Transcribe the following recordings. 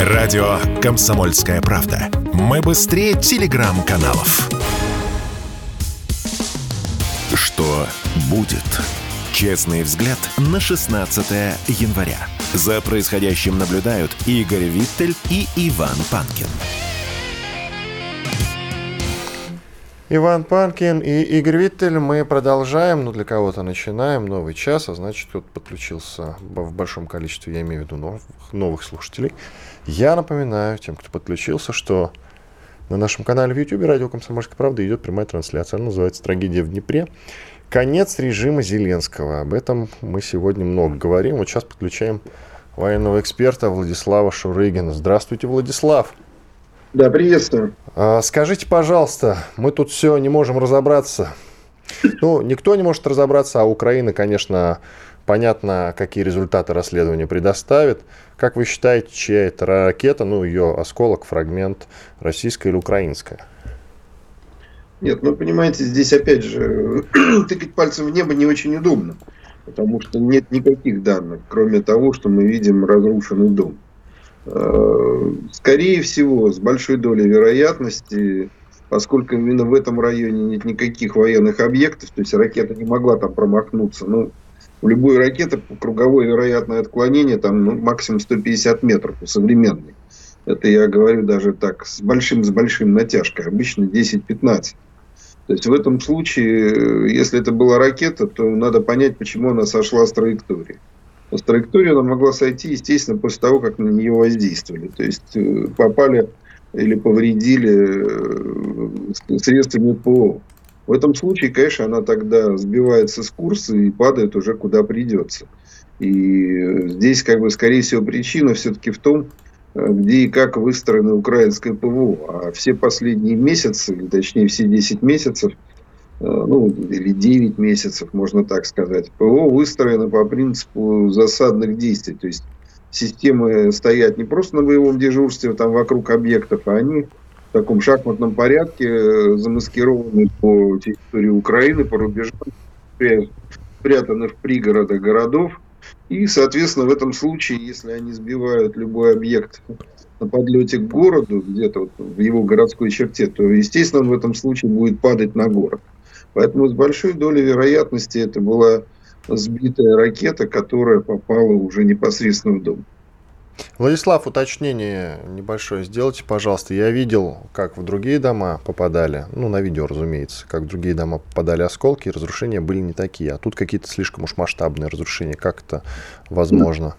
Радио «Комсомольская правда». Мы быстрее телеграм-каналов. Что будет? Честный взгляд на 16 января. За происходящим наблюдают Игорь Виттель и Иван Панкин. Иван Панкин и Игорь Виттель. Мы продолжаем, ну для кого-то начинаем новый час, а значит кто-то подключился в большом количестве, я имею в виду новых, новых слушателей. Я напоминаю тем, кто подключился, что на нашем канале в YouTube «Радио Комсомольская правда» идет прямая трансляция. Она называется «Трагедия в Днепре». Конец режима Зеленского. Об этом мы сегодня много говорим. Вот сейчас подключаем военного эксперта Владислава Шурыгина. Здравствуйте, Владислав. Да, приветствую. А, скажите, пожалуйста, мы тут все не можем разобраться. Ну, никто не может разобраться, а Украина, конечно, понятно, какие результаты расследования предоставит. Как вы считаете, чья это ракета, ну, ее осколок, фрагмент, российская или украинская? Нет, ну, понимаете, здесь опять же тыкать пальцем в небо не очень удобно, потому что нет никаких данных, кроме того, что мы видим разрушенный дом. Э, скорее всего, с большой долей вероятности, поскольку именно в этом районе нет никаких военных объектов, то есть ракета не могла там промахнуться. Ну, у любой ракеты круговое вероятное отклонение там ну, максимум 150 метров у современной. Это я говорю даже так, с большим, с большим натяжкой, обычно 10-15. То есть в этом случае, если это была ракета, то надо понять, почему она сошла с траектории с траектории она могла сойти, естественно, после того, как на нее воздействовали. То есть э, попали или повредили э, средствами ПО. В этом случае, конечно, она тогда сбивается с курса и падает уже куда придется. И здесь, как бы, скорее всего, причина все-таки в том, э, где и как выстроено украинское ПВО. А все последние месяцы, или точнее все 10 месяцев – Э, ну, или 9 месяцев, можно так сказать. ПВО выстроено по принципу засадных действий. То есть системы стоят не просто на боевом дежурстве там вокруг объектов, а они в таком шахматном порядке э, замаскированы по территории Украины, по рубежам, спрятаны в пригородах городов. И, соответственно, в этом случае, если они сбивают любой объект на подлете к городу, где-то вот в его городской черте, то, естественно, он в этом случае будет падать на город. Поэтому с большой долей вероятности это была сбитая ракета, которая попала уже непосредственно в дом. Владислав, уточнение небольшое сделайте, пожалуйста. Я видел, как в другие дома попадали, ну, на видео, разумеется, как в другие дома попадали осколки, и разрушения были не такие. А тут какие-то слишком уж масштабные разрушения. Как это возможно?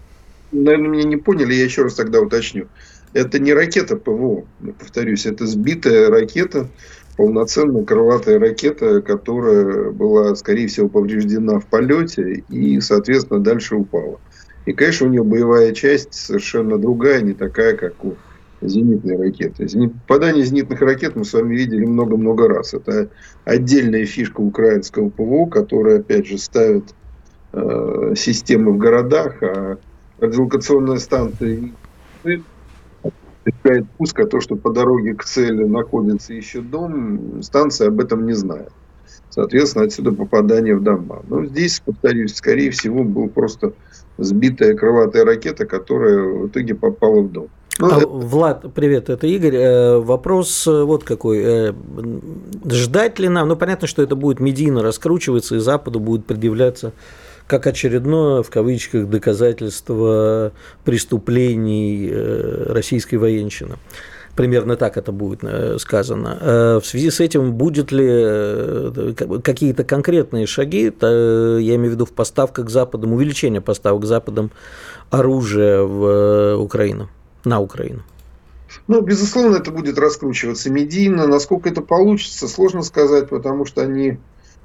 Наверное, меня не поняли, я еще раз тогда уточню. Это не ракета ПВО, повторюсь, это сбитая ракета, полноценная крылатая ракета, которая была, скорее всего, повреждена в полете и, соответственно, дальше упала. И, конечно, у нее боевая часть совершенно другая, не такая, как у зенитной ракеты. Попадание зенитных ракет мы с вами видели много-много раз. Это отдельная фишка украинского ПВО, которая, опять же, ставит э, системы в городах, а радиолокационная станция допускает пуск, а то, что по дороге к цели находится еще дом, станция об этом не знает. Соответственно, отсюда попадание в дома. Но здесь, повторюсь, скорее всего, была просто сбитая крылатая ракета, которая в итоге попала в дом. Ну, а, это... Влад, привет, это Игорь. Э, вопрос э, вот какой. Э, ждать ли нам, ну понятно, что это будет медийно раскручиваться, и Западу будет предъявляться как очередное, в кавычках, доказательство преступлений российской военщины. Примерно так это будет э, сказано. Э, в связи с этим будет ли какие-то конкретные шаги, я имею в виду в поставках к Западам, увеличение поставок к Западам оружия в Украину, на Украину? Ну, безусловно, это будет раскручиваться медийно. Насколько это получится, сложно сказать, потому что они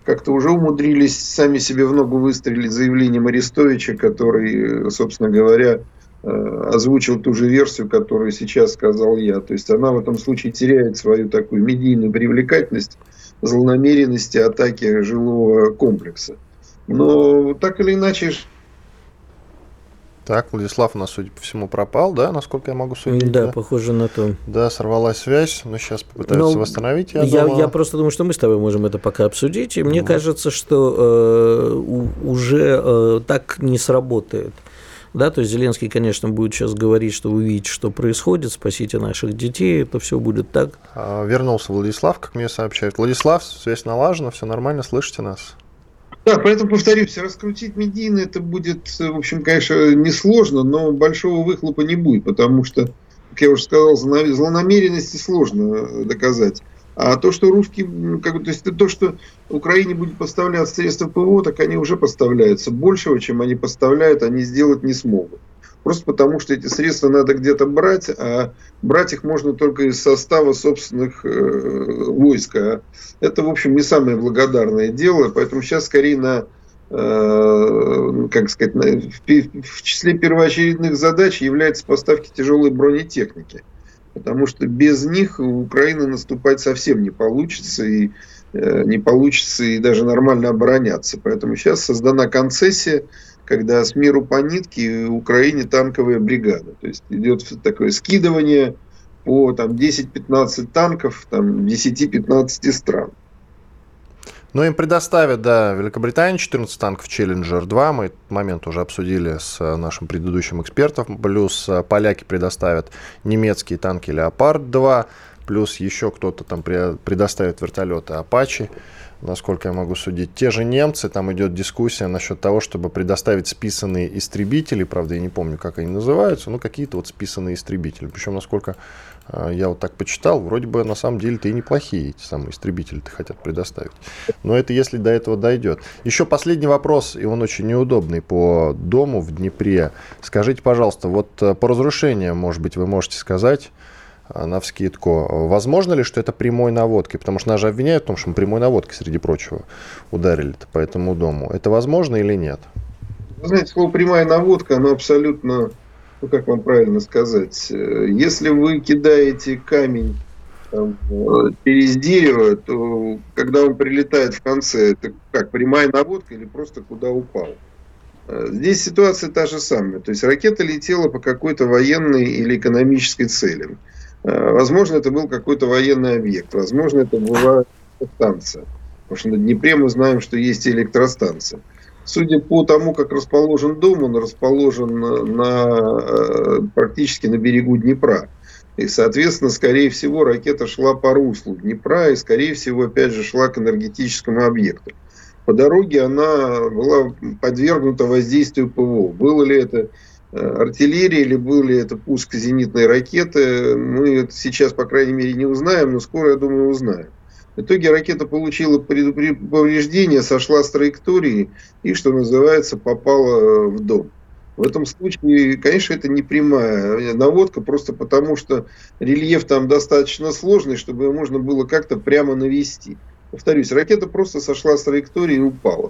как-то уже умудрились сами себе в ногу выстрелить заявлением Арестовича, который, собственно говоря, э, озвучил ту же версию, которую сейчас сказал я. То есть она в этом случае теряет свою такую медийную привлекательность, злонамеренности атаки жилого комплекса. Но так или иначе, так, Владислав у нас, судя по всему, пропал, да, насколько я могу судить? Да, да? похоже на то. Да, сорвалась связь, но сейчас попытаются но восстановить. Я, я, я просто думаю, что мы с тобой можем это пока обсудить, и мне кажется, что э, уже э, так не сработает Да, то есть Зеленский, конечно, будет сейчас говорить, что вы видите, что происходит, спасите наших детей, это все будет так. А, вернулся Владислав, как мне сообщают. Владислав, связь налажена, все нормально, слышите нас? Да, поэтому повторюсь, раскрутить медийно это будет, в общем, конечно, несложно, но большого выхлопа не будет, потому что, как я уже сказал, злонамеренности сложно доказать. А то, что русские, как, то есть то, что Украине будет поставляться средства ПВО, так они уже поставляются. Большего, чем они поставляют, они сделать не смогут. Просто потому, что эти средства надо где-то брать, а брать их можно только из состава собственных э, войск. А это, в общем, не самое благодарное дело, поэтому сейчас скорее на э, как сказать, в, в числе первоочередных задач является поставки тяжелой бронетехники. Потому что без них у Украины наступать совсем не получится, и э, не получится и даже нормально обороняться. Поэтому сейчас создана концессия, когда с миру по нитке Украине танковая бригада. То есть идет такое скидывание по там, 10-15 танков там, 10-15 стран. Ну, им предоставят, да, Великобритания 14 танков Challenger 2. Мы этот момент уже обсудили с нашим предыдущим экспертом. Плюс э, поляки предоставят немецкие танки Леопард 2. Плюс еще кто-то там предоставит вертолеты Apache насколько я могу судить. Те же немцы, там идет дискуссия насчет того, чтобы предоставить списанные истребители, правда, я не помню, как они называются, но какие-то вот списанные истребители. Причем, насколько э, я вот так почитал, вроде бы на самом деле-то и неплохие эти самые истребители-то хотят предоставить. Но это если до этого дойдет. Еще последний вопрос, и он очень неудобный по дому в Днепре. Скажите, пожалуйста, вот э, по разрушениям, может быть, вы можете сказать, а, на вскидку. Возможно ли, что это прямой наводкой? Потому что нас же обвиняют в том, что мы прямой наводкой, среди прочего, ударили по этому дому. Это возможно или нет? Вы знаете, слово прямая наводка, оно абсолютно, ну как вам правильно сказать, если вы кидаете камень там, через дерево, то когда он прилетает в конце, это как, прямая наводка или просто куда упал? Здесь ситуация та же самая. То есть ракета летела по какой-то военной или экономической цели. Э, возможно, это был какой-то военный объект, возможно, это была станция. Потому что на Днепре мы знаем, что есть электростанция. Судя по тому, как расположен дом, он расположен на, э, практически на берегу Днепра. И, соответственно, скорее всего, ракета шла по руслу Днепра и, скорее всего, опять же, шла к энергетическому объекту. По дороге она была подвергнута воздействию ПВО. Было ли это Э, артиллерии или был ли это пуск зенитной ракеты, мы сейчас, по крайней мере, не узнаем, но скоро, я думаю, узнаем. В итоге ракета получила повреждение, сошла с траектории и, что называется, попала в дом. В этом случае, конечно, это не прямая наводка, просто потому что рельеф там достаточно сложный, чтобы ее можно было как-то прямо навести. Повторюсь, ракета просто сошла с траектории и упала.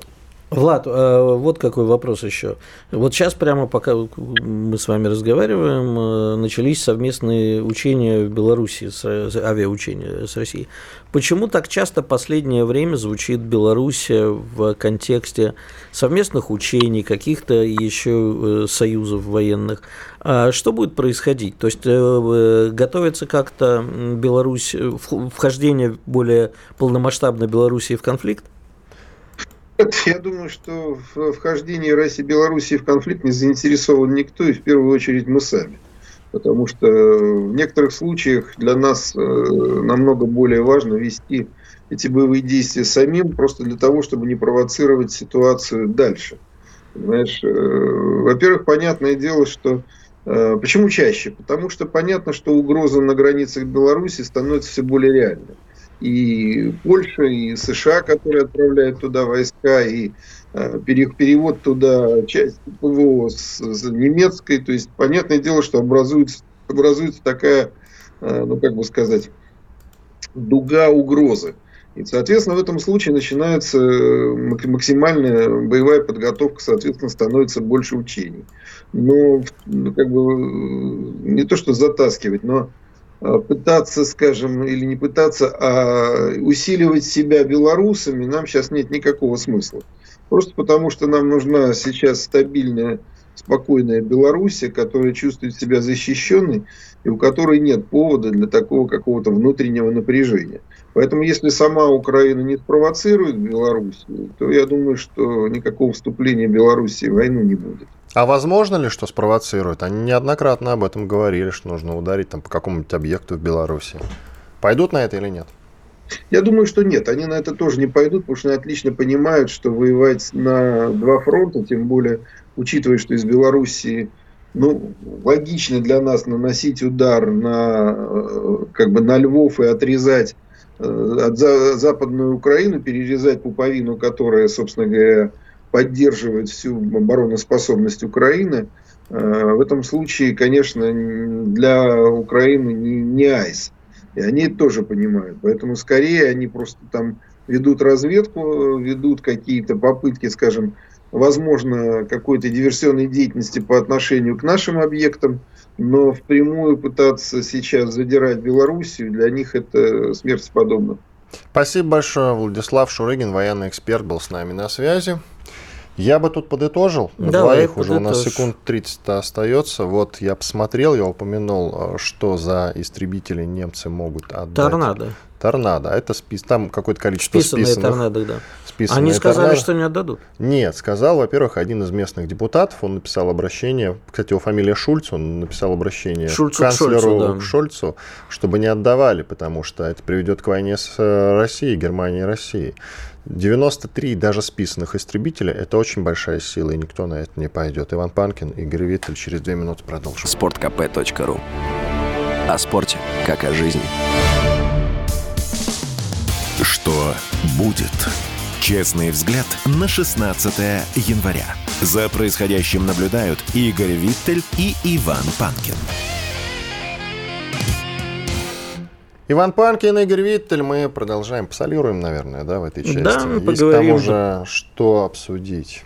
Влад, э, вот какой вопрос еще. Вот сейчас прямо пока мы с вами разговариваем, э, начались совместные учения в Беларуси, авиаучения с Россией. Почему так часто последнее время звучит Беларусь в контексте совместных учений, каких-то еще э, союзов военных? А что будет происходить? То есть готовится как-то Беларусь, вхождение более полномасштабной Белоруссии в конфликт? Я думаю, что в вхождении России и Белоруссии в конфликт не заинтересован никто, и в первую очередь мы сами. Потому что в некоторых случаях для нас э, намного более важно вести эти боевые действия самим, просто для того, чтобы не провоцировать ситуацию дальше. Знаешь, э, во-первых, понятное дело, что э, Почему чаще? Потому что понятно, что угроза на границах Беларуси становится все более реальной и Польша, и США, которые отправляют туда войска, и э, перевод туда части ПВО с, с немецкой. То есть, понятное дело, что образуется, образуется такая, э, ну, как бы сказать, дуга угрозы. И, соответственно, в этом случае начинается э, максимальная боевая подготовка, соответственно, становится больше учений. Но, ну, как бы, не то что затаскивать, но Э, пытаться, скажем, или не пытаться, а усиливать себя белорусами нам сейчас нет никакого смысла. Просто потому, что нам нужна сейчас стабильная, спокойная Белоруссия, которая чувствует себя защищенной и у которой нет повода для такого какого-то внутреннего напряжения. Поэтому, если сама Украина не спровоцирует Белоруссию, то я думаю, что никакого вступления Белоруссии в войну не будет. А возможно ли, что спровоцируют? Они неоднократно об этом говорили, что нужно ударить там, по какому-нибудь объекту в Беларуси. Пойдут на это или нет? Я думаю, что нет. Они на это тоже не пойдут, потому что они отлично понимают, что воевать на два фронта, тем более учитывая, что из Белоруссии ну, логично для нас наносить удар на, э, как бы на Львов и отрезать э, от Западную Украину, перерезать пуповину, которая, собственно говоря, поддерживает всю обороноспособность Украины, э, в этом случае, конечно, для Украины не, не айс. И они это тоже понимают. Поэтому скорее они просто там ведут разведку, ведут какие-то попытки, скажем, возможно, какой-то диверсионной деятельности по отношению к нашим объектам, но впрямую пытаться сейчас задирать Белоруссию, для них это смерти подобно. Спасибо большое. Владислав Шурыгин, военный эксперт, был с нами на связи. Я бы тут подытожил. На Давай, двоих уже у нас секунд 30 остается. Вот я посмотрел, я упомянул, э, что за истребители немцы могут отдать. Торнадо. Торнадо. А это спис... там какое-то количество списанные списанных. торнадо, да. Списанные Они сказали, торнадо. что не отдадут. Нет, сказал, во-первых, один из местных депутатов, он написал обращение, кстати, его фамилия Шульц, он написал обращение Шульцу к канцлеру к Шольцу, да. Шольцу, чтобы не отдавали, потому что это приведет к войне с э, Россией, Германией и Россией. 93 даже списанных истребителя – это очень большая сила, и никто на это не пойдет. Иван Панкин, Игорь Виттель. Через две минуты продолжим. Спорткп.ру О спорте, как о жизни. Что будет? Честный взгляд на 16 января. За происходящим наблюдают Игорь Виттель и Иван Панкин. Иван Панкин, Игорь Виттель. Мы продолжаем, посолируем, наверное, да, в этой части. Да, мы Есть поговорим. к тому же, что обсудить.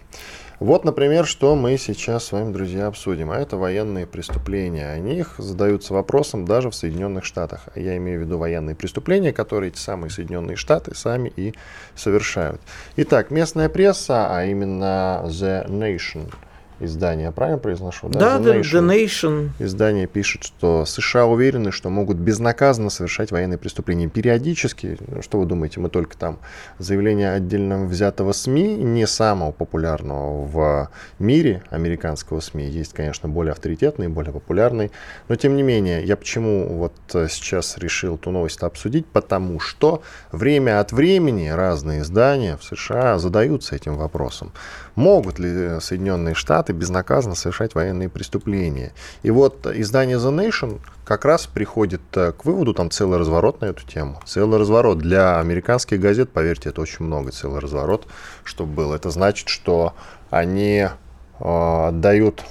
Вот, например, что мы сейчас с вами, друзья, обсудим. А это военные преступления. О них задаются вопросом даже в Соединенных Штатах. Я имею в виду военные преступления, которые эти самые Соединенные Штаты сами и совершают. Итак, местная пресса, а именно The Nation – издание, правильно произношу? Да, да The, Nation. The Nation. Издание пишет, что США уверены, что могут безнаказанно совершать военные преступления. Периодически, что вы думаете, мы только там заявление отдельно взятого СМИ, не самого популярного в мире американского СМИ, есть, конечно, более авторитетный, более популярный, но тем не менее, я почему вот сейчас решил эту новость обсудить, потому что время от времени разные издания в США задаются этим вопросом. Могут ли Соединенные Штаты безнаказанно совершать военные преступления? И вот издание The Nation как раз приходит э, к выводу, там целый разворот на эту тему. Целый разворот. Для американских газет, поверьте, это очень много, целый разворот, чтобы был. Это значит, что они э, отдают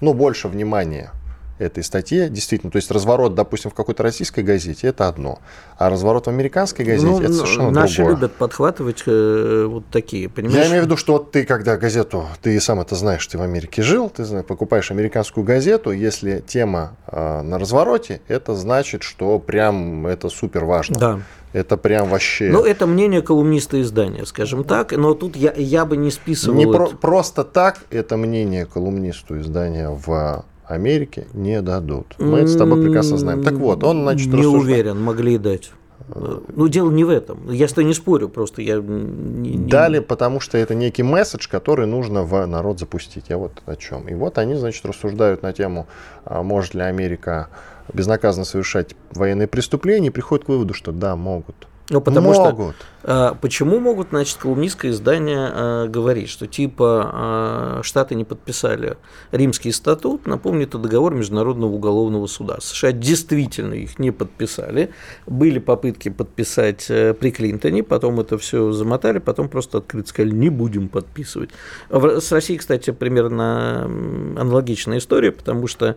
ну, больше внимания этой статье, действительно, то есть разворот, допустим, в какой-то российской газете, это одно, а разворот в американской газете, ну, это совершенно наши другое. любят подхватывать э, вот такие, понимаешь? Я имею в виду, что вот ты, когда газету, ты сам это знаешь, ты в Америке жил, ты покупаешь американскую газету, если тема э, на развороте, это значит, что прям это супер важно. Да. Это прям вообще... Ну, это мнение колумниста издания, скажем так, но тут я, я бы не списывал... Не про, просто так это мнение колумнисту издания в Америке не дадут. Мы это с тобой прекрасно знаем. Так вот, он, значит, Не рассуждает... уверен, могли дать. Ну, дело не в этом. Я с тобой не спорю, просто я... Не, не... Дали, потому что это некий месседж, который нужно в народ запустить. Я вот о чем. И вот они, значит, рассуждают на тему, а может ли Америка безнаказанно совершать военные преступления, и приходят к выводу, что да, могут. Ну, потому могут. что а, почему могут, значит, колумнистское издание а, говорить, что типа а, Штаты не подписали Римский статут, напомню, это договор Международного уголовного суда. США действительно их не подписали. Были попытки подписать э, при Клинтоне, потом это все замотали, потом просто открыто сказали, не будем подписывать. С Россией, кстати, примерно аналогичная история, потому что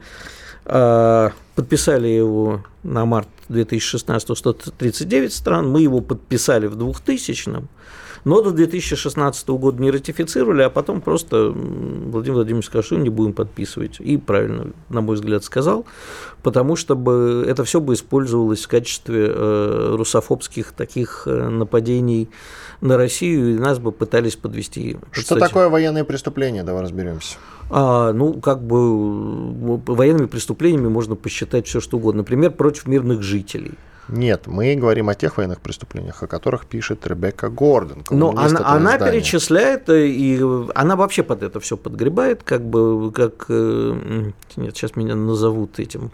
подписали его на март 2016 139 стран, мы его подписали в 2000 но до 2016 года не ратифицировали, а потом просто Владимир Владимирович сказал, что не будем подписывать. И правильно, на мой взгляд, сказал, потому что бы это все бы использовалось в качестве э, русофобских таких э, нападений на Россию, и нас бы пытались подвести. Что Кстати, такое военное преступление? Давай разберемся. А, ну, как бы военными преступлениями можно посчитать все, что угодно. Например, против мирных жителей. Нет, мы говорим о тех военных преступлениях, о которых пишет Ребекка Гордон. Но она, она перечисляет, э, и она вообще под это все подгребает, как бы, как... Э, нет, сейчас меня назовут этим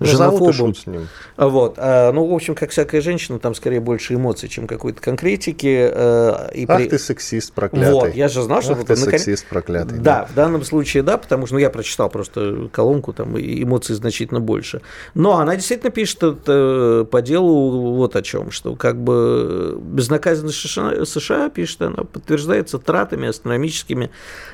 женофобом. с ним. Вот. А, ну, в общем, как всякая женщина, там скорее больше эмоций, чем какой-то конкретики. Э, и Ах при... ты сексист проклятый. Вот, я же знал, что... Ах ты наконец... сексист проклятый. Да, да, в данном случае да, потому что ну, я прочитал просто колонку, там эмоций значительно больше. Но она действительно пишет это по делу вот о чем, что как бы безнаказанность США, США, пишет она, подтверждается тратами астрономическими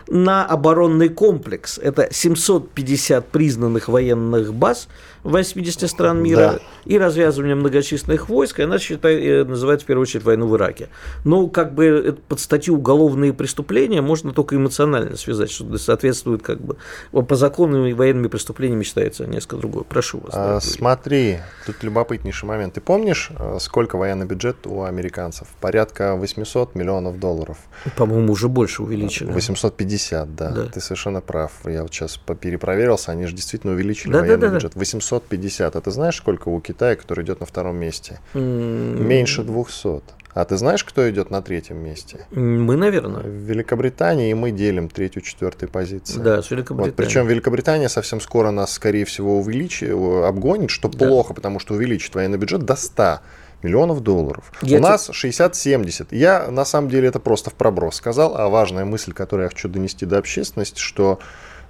на оборонный комплекс. Это 750 признанных военных баз, 80 стран мира да. и развязывание многочисленных войск, и она считает, э, называется в первую очередь войну в Ираке. Но как бы под статью уголовные преступления можно только эмоционально связать, что соответствует как бы по закону и военными преступлениями считается несколько другое. Прошу вас. А, смотри, тут любопытнейший момент. Ты помнишь, э, сколько военный бюджет у американцев? Порядка 800 миллионов долларов. По-моему, уже больше увеличили. 850, да. да. Ты совершенно прав. Я вот сейчас перепроверился, они же действительно увеличили да, военный да, да, бюджет. 800 750. А ты знаешь, сколько у Китая, который идет на втором месте? Mm. Меньше 200. А ты знаешь, кто идет на третьем месте? Мы, наверное. В Великобритании, и мы делим третью, четвертую позицию. Да, с Великобританией. Вот, причем Великобритания совсем скоро нас, скорее всего, увеличит, обгонит, что да. плохо, потому что увеличит военный бюджет до 100 миллионов долларов. Я У te... нас 60-70. Я, на самом деле, это просто в проброс сказал, а важная мысль, которую я хочу донести до общественности, что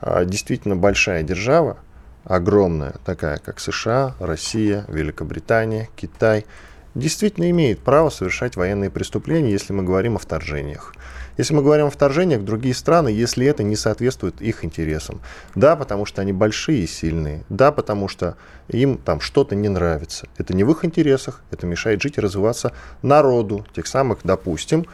а, действительно большая держава, огромная, такая как США, Россия, Великобритания, Китай, действительно имеет право совершать военные преступления, если мы говорим о вторжениях. Если мы говорим о вторжениях в другие страны, если это не соответствует их интересам. Да, потому что они большие и сильные. Да, потому что им там что-то не нравится. Это не в их интересах, это мешает жить и развиваться народу, тех самых, допустим,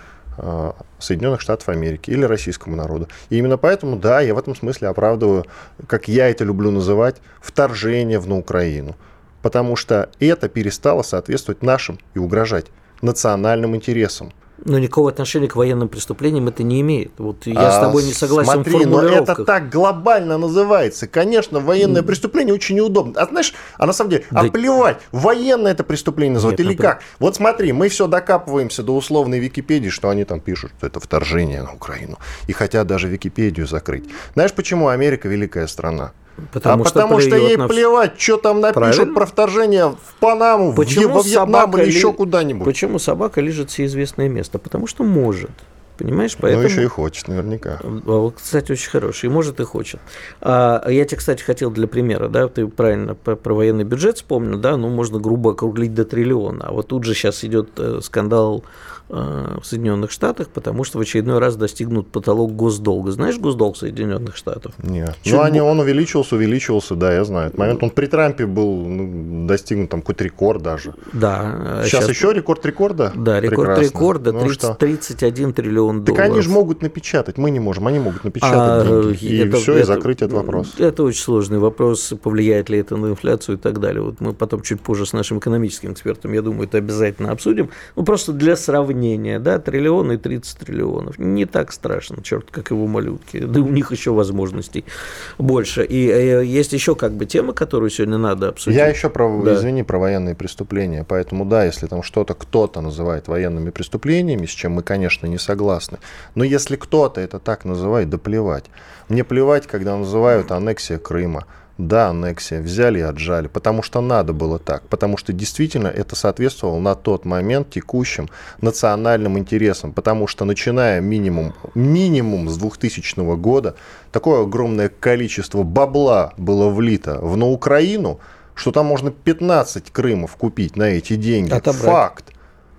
Соединенных Штатов Америки или российскому народу. И именно поэтому, да, я в этом смысле оправдываю, как я это люблю называть, вторжение в на Украину. Потому что это перестало соответствовать нашим и угрожать национальным интересам. Но никакого отношения к военным преступлениям это не имеет. Вот я а, с тобой не согласен смотри, в но это так глобально называется. Конечно, военное преступление очень неудобно. А знаешь, а на самом деле, да... а плевать, военное это преступление называют Нет, или как? Вот смотри, мы все докапываемся до условной Википедии, что они там пишут, что это вторжение на Украину. И хотят даже Википедию закрыть. Знаешь, почему Америка великая страна? Потому а что потому что ей на... плевать, что там напишут Правильно? про вторжение в Панаму, почему в, во Вьетнам или ли... еще куда-нибудь. Почему собака лежит все известное место? Потому что может. Понимаешь, ну, поэтому... Ну, еще и хочет, наверняка. А кстати, очень хороший, и может, и хочет. А, я тебе, кстати, хотел для примера, да, ты правильно про, про военный бюджет вспомнил, да, ну, можно грубо округлить до триллиона. А вот тут же сейчас идет э, скандал в Соединенных Штатах, потому что в очередной раз достигнут потолок госдолга. Знаешь госдолг Соединенных Штатов? Нет. Чуть ну, они, он увеличивался, увеличивался, да, я знаю. Этот момент он при Трампе был ну, достигнут там какой-то рекорд даже. Да. Сейчас, сейчас... еще рекорд рекорда? Да, рекорд Прекрасно. рекорда, 30, ну, 31 триллион долларов. Так они же могут напечатать, мы не можем, они могут напечатать а, деньги, и это, все, это, и закрыть этот вопрос. Это очень сложный вопрос, повлияет ли это на инфляцию и так далее. Вот мы потом чуть позже с нашим экономическим экспертом, я думаю, это обязательно обсудим. Ну, просто для сравнения сравнения, да, триллион и 30 триллионов. Не так страшно, черт, как его малютки. Да у них еще возможностей больше. И э, есть еще как бы тема, которую сегодня надо обсудить. Я еще про, да. извини, про военные преступления. Поэтому да, если там что-то кто-то называет военными преступлениями, с чем мы, конечно, не согласны. Но если кто-то это так называет, да плевать. Мне плевать, когда называют аннексия Крыма да, аннексия, взяли и отжали, потому что надо было так, потому что действительно это соответствовало на тот момент текущим национальным интересам, потому что начиная минимум, минимум с 2000 года такое огромное количество бабла было влито в на Украину, что там можно 15 Крымов купить на эти деньги. Отобрать. Факт.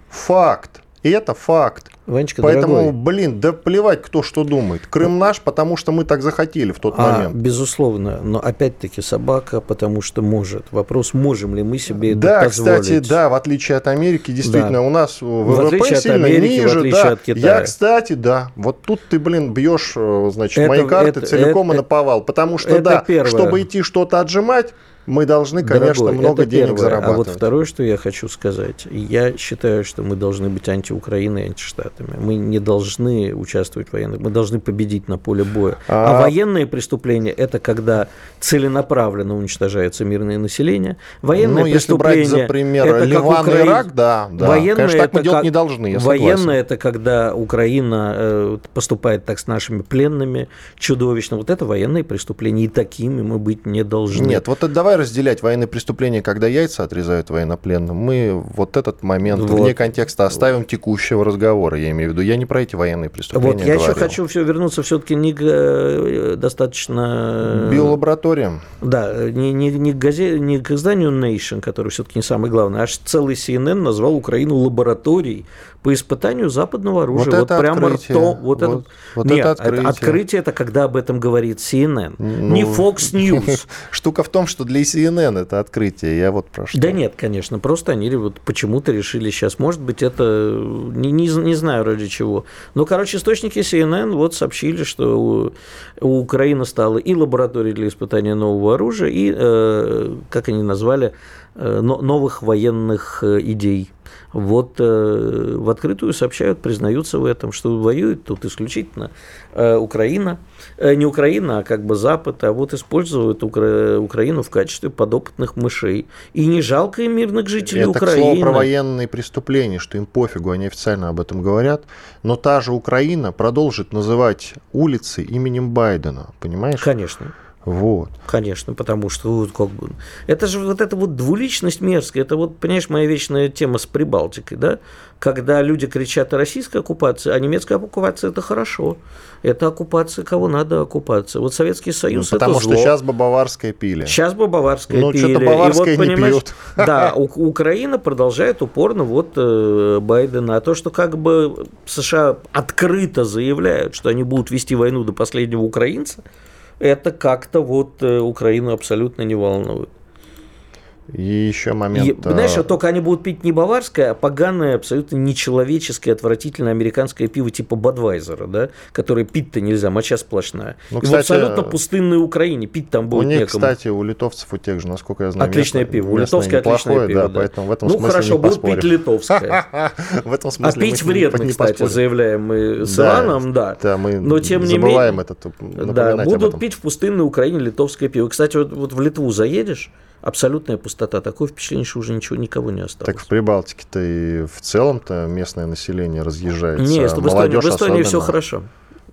Факт. И это факт. Ванечка, Поэтому, дорогой. блин, да плевать, кто что думает. Крым наш, потому что мы так захотели в тот а, момент. Безусловно, но опять-таки собака, потому что может. Вопрос, можем ли мы себе это да, позволить. Да, кстати, да, в отличие от Америки, действительно, да. у нас ВВП в сильно от Америки, ниже. В отличие да. от Китая. Я, кстати, да, вот тут ты, блин, бьешь, э, значит, это, мои карты это, целиком это, и наповал. Потому что, да, первое. чтобы идти что-то отжимать, мы должны, конечно, Дорогой, много денег первое. зарабатывать. А вот второе, что я хочу сказать. Я считаю, что мы должны быть анти-Украиной и антиштатами. Мы не должны участвовать в военных, мы должны победить на поле боя. А, а военные преступления – это когда целенаправленно уничтожается мирное население. Военные ну, преступления если брать за пример это Ливан как Укра... и Ирак, да, да. Военные Конечно, так мы делать как... не должны, Военное – это когда Украина э, поступает так с нашими пленными чудовищно. Вот это военные преступления, и такими мы быть не должны. Нет, вот давай разделять военные преступления, когда яйца отрезают военнопленным. Мы вот этот момент вот. вне контекста оставим текущего разговора, я имею в виду. Я не про эти военные преступления Вот я говорил. еще хочу все вернуться все-таки не к э, достаточно... Э, Биолабораториям. Да, не, не, не, к газе... не к изданию Nation, который все-таки не самый главный, аж целый CNN назвал Украину лабораторией по испытанию западного оружия. Вот, вот прямо открытие. ртом. Вот, вот, это... вот Нет, это открытие. открытие это когда об этом говорит CNN, ну, не Fox News. Штука в том, что для CNN это открытие. Я вот про что. Да нет, конечно, просто они вот почему-то решили сейчас. Может быть, это не, не, не знаю ради чего. Но, короче, источники CNN вот сообщили, что у, у Украины стала и лаборатория для испытания нового оружия, и, э, как они назвали, новых военных э, идей вот э, в открытую сообщают, признаются в этом, что воюет тут исключительно э, Украина, э, не Украина, а как бы Запад, а вот используют Укра... Украину в качестве подопытных мышей. И не жалко им мирных жителей Это, Украины. Это, слово, про военные преступления, что им пофигу, они официально об этом говорят. Но та же Украина продолжит называть улицы именем Байдена, понимаешь? Конечно. Вот. Конечно, потому что вот, как бы, это же вот эта вот двуличность мерзкая, это вот, понимаешь, моя вечная тема с Прибалтикой, да, когда люди кричат о российской оккупации, а немецкая оккупация – это хорошо, это оккупация кого надо оккупация. Вот Советский Союз ну, это потому что сейчас бы баварское пили. Сейчас бы баварское ну, пили. Ну, баварское и вот, не пьют. Да, Украина продолжает упорно вот э, Байдена, а то, что как бы США открыто заявляют, что они будут вести войну до последнего украинца – это как-то вот э, Украину абсолютно не волнует. И еще момент... И, знаешь, вот только они будут пить не баварское, а поганое, абсолютно нечеловеческое, отвратительное американское пиво типа Бадвайзера, да, которое пить-то нельзя, моча сплошная. Ну, и кстати, в абсолютно пустынной Украине пить там будет У них, некому. кстати, у литовцев, у тех же, насколько я знаю, Отличное местное, пиво. У литовское отличное пиво, да, да. Поэтому в этом ну, смысле хорошо, будут пить литовское. В этом смысле А пить вредно, кстати, заявляем мы с Иваном, да. Да, мы Но тем не менее, этот, Да, будут пить в пустынной Украине литовское пиво. Кстати, вот в Литву заедешь, абсолютная пустота. Такое впечатление, что уже ничего никого не осталось. Так в Прибалтике-то и в целом-то местное население разъезжается. Нет, в Эстонии, в Эстонии все хорошо.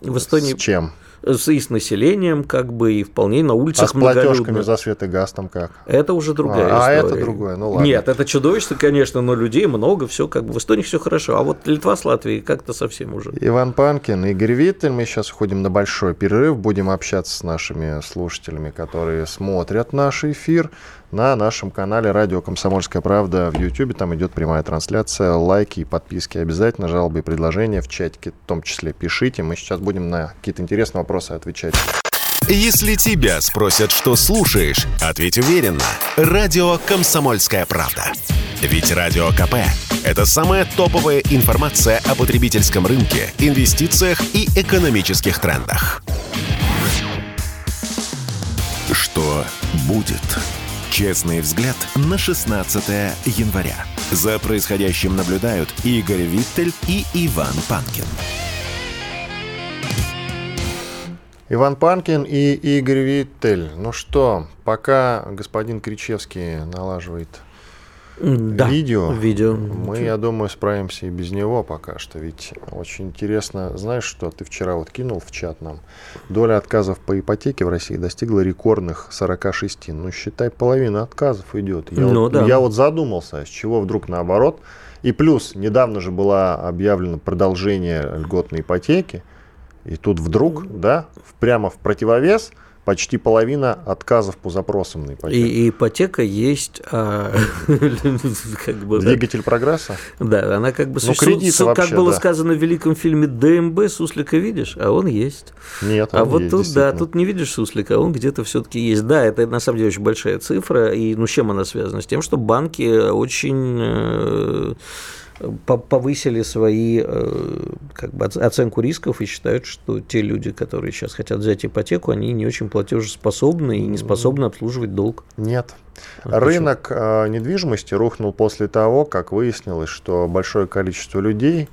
В Эстонии... С чем? И с населением, как бы, и вполне на улицах А с платежками за свет и газ там как? Это уже другая а, история. А это другое, ну ладно. Нет, это чудовищно, конечно, но людей много, все как бы в Эстонии все хорошо, а вот Литва с Латвией как-то совсем уже. Иван Панкин, Игорь Виттель, мы сейчас уходим на большой перерыв, будем общаться с нашими слушателями, которые смотрят наш эфир на нашем канале «Радио Комсомольская правда» в YouTube. Там идет прямая трансляция. Лайки и подписки обязательно. Жалобы и предложения в чатике в том числе пишите. Мы сейчас будем на какие-то интересные вопросы отвечать. Если тебя спросят, что слушаешь, ответь уверенно. Радио «Комсомольская правда». Ведь Радио КП – это самая топовая информация о потребительском рынке, инвестициях и экономических трендах. Что будет? Честный взгляд на 16 января. За происходящим наблюдают Игорь Виттель и Иван Панкин. Иван Панкин и Игорь Виттель. Ну что, пока господин Кричевский налаживает да, видео. видео. Мы, я думаю, справимся и без него пока что. Ведь очень интересно, знаешь, что ты вчера вот кинул в чат нам. Доля отказов по ипотеке в России достигла рекордных 46. Ну, считай, половина отказов идет. Я, ну, вот, да. я вот задумался, с чего вдруг наоборот. И плюс, недавно же было объявлено продолжение льготной ипотеки. И тут вдруг, да, прямо в противовес – почти половина отказов по запросам на ипотеку. И, ипотека есть а, как бы, двигатель прогресса. Да, она как бы ну, кредиты вообще, как было да. сказано в великом фильме ДМБ, суслика видишь, а он есть. Нет, он а вот тут да, тут не видишь суслика, а он где-то все-таки есть. Да, это на самом деле очень большая цифра, и ну с чем она связана? С тем, что банки очень э, повысили свои как бы, оценку рисков и считают, что те люди, которые сейчас хотят взять ипотеку, они не очень платежеспособны и не способны обслуживать долг. Нет. А Рынок почему? недвижимости рухнул после того, как выяснилось, что большое количество людей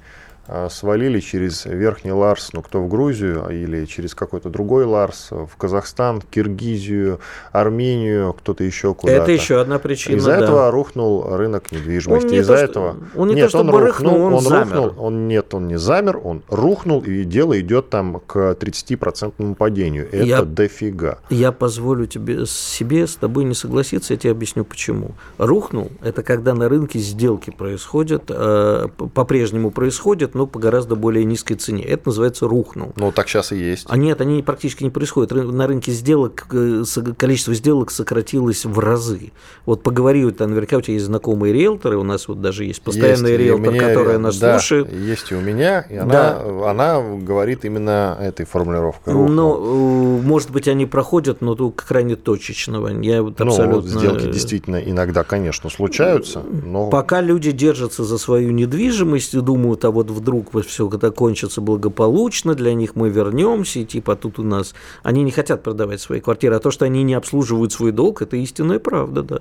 свалили через Верхний Ларс, ну кто в Грузию или через какой-то другой Ларс, в Казахстан, Киргизию, Армению, кто-то еще куда-то. Это еще одна причина. Из-за да. этого рухнул рынок недвижимости. Из-за этого. Он не нет, то, он рухнул, он, он замер. рухнул. Он нет, он не замер, он рухнул и дело идет там к 30% падению. Это я, дофига. Я позволю тебе себе с тобой не согласиться, я тебе объясню почему. Рухнул это когда на рынке сделки происходят, э, по-прежнему происходят но по гораздо более низкой цене. Это называется рухнул. Ну, так сейчас и есть. А нет, они практически не происходят. На рынке сделок э, количество сделок сократилось в разы. Вот поговори, вот, наверняка у тебя есть знакомые риэлторы, у нас вот даже есть постоянный есть, риэлтор, меня, который нас да, слушает. есть и у меня, и она, да. она говорит именно этой формулировкой. Рухнул. Ну, может быть, они проходят, но тут крайне точечного. Я вот абсолютно... Ну, сделки действительно иногда, конечно, случаются, но... Пока люди держатся за свою недвижимость и думают, а вот в вдруг все это кончится благополучно, для них мы вернемся, и типа тут у нас... Они не хотят продавать свои квартиры, а то, что они не обслуживают свой долг, это истинная правда, да.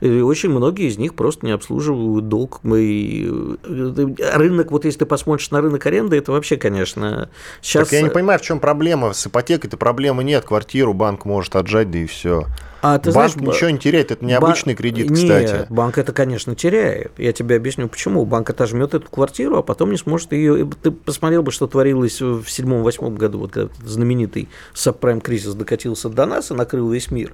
И очень многие из них просто не обслуживают долг. Мы... Э, рынок, вот если ты посмотришь на рынок аренды, это вообще, конечно, сейчас... Так я не понимаю, в чем проблема. С ипотекой-то проблемы нет. Квартиру банк может отжать, да и все. А, ты банк знаешь, ничего не теряет, это необычный ба... кредит, кстати. Нет, банк это, конечно, теряет. Я тебе объясню, почему. Банк отожмет эту квартиру, а потом не сможет ее... Ты посмотрел бы, что творилось в седьмом-восьмом году, вот когда знаменитый сабпрайм кризис докатился до нас и накрыл весь мир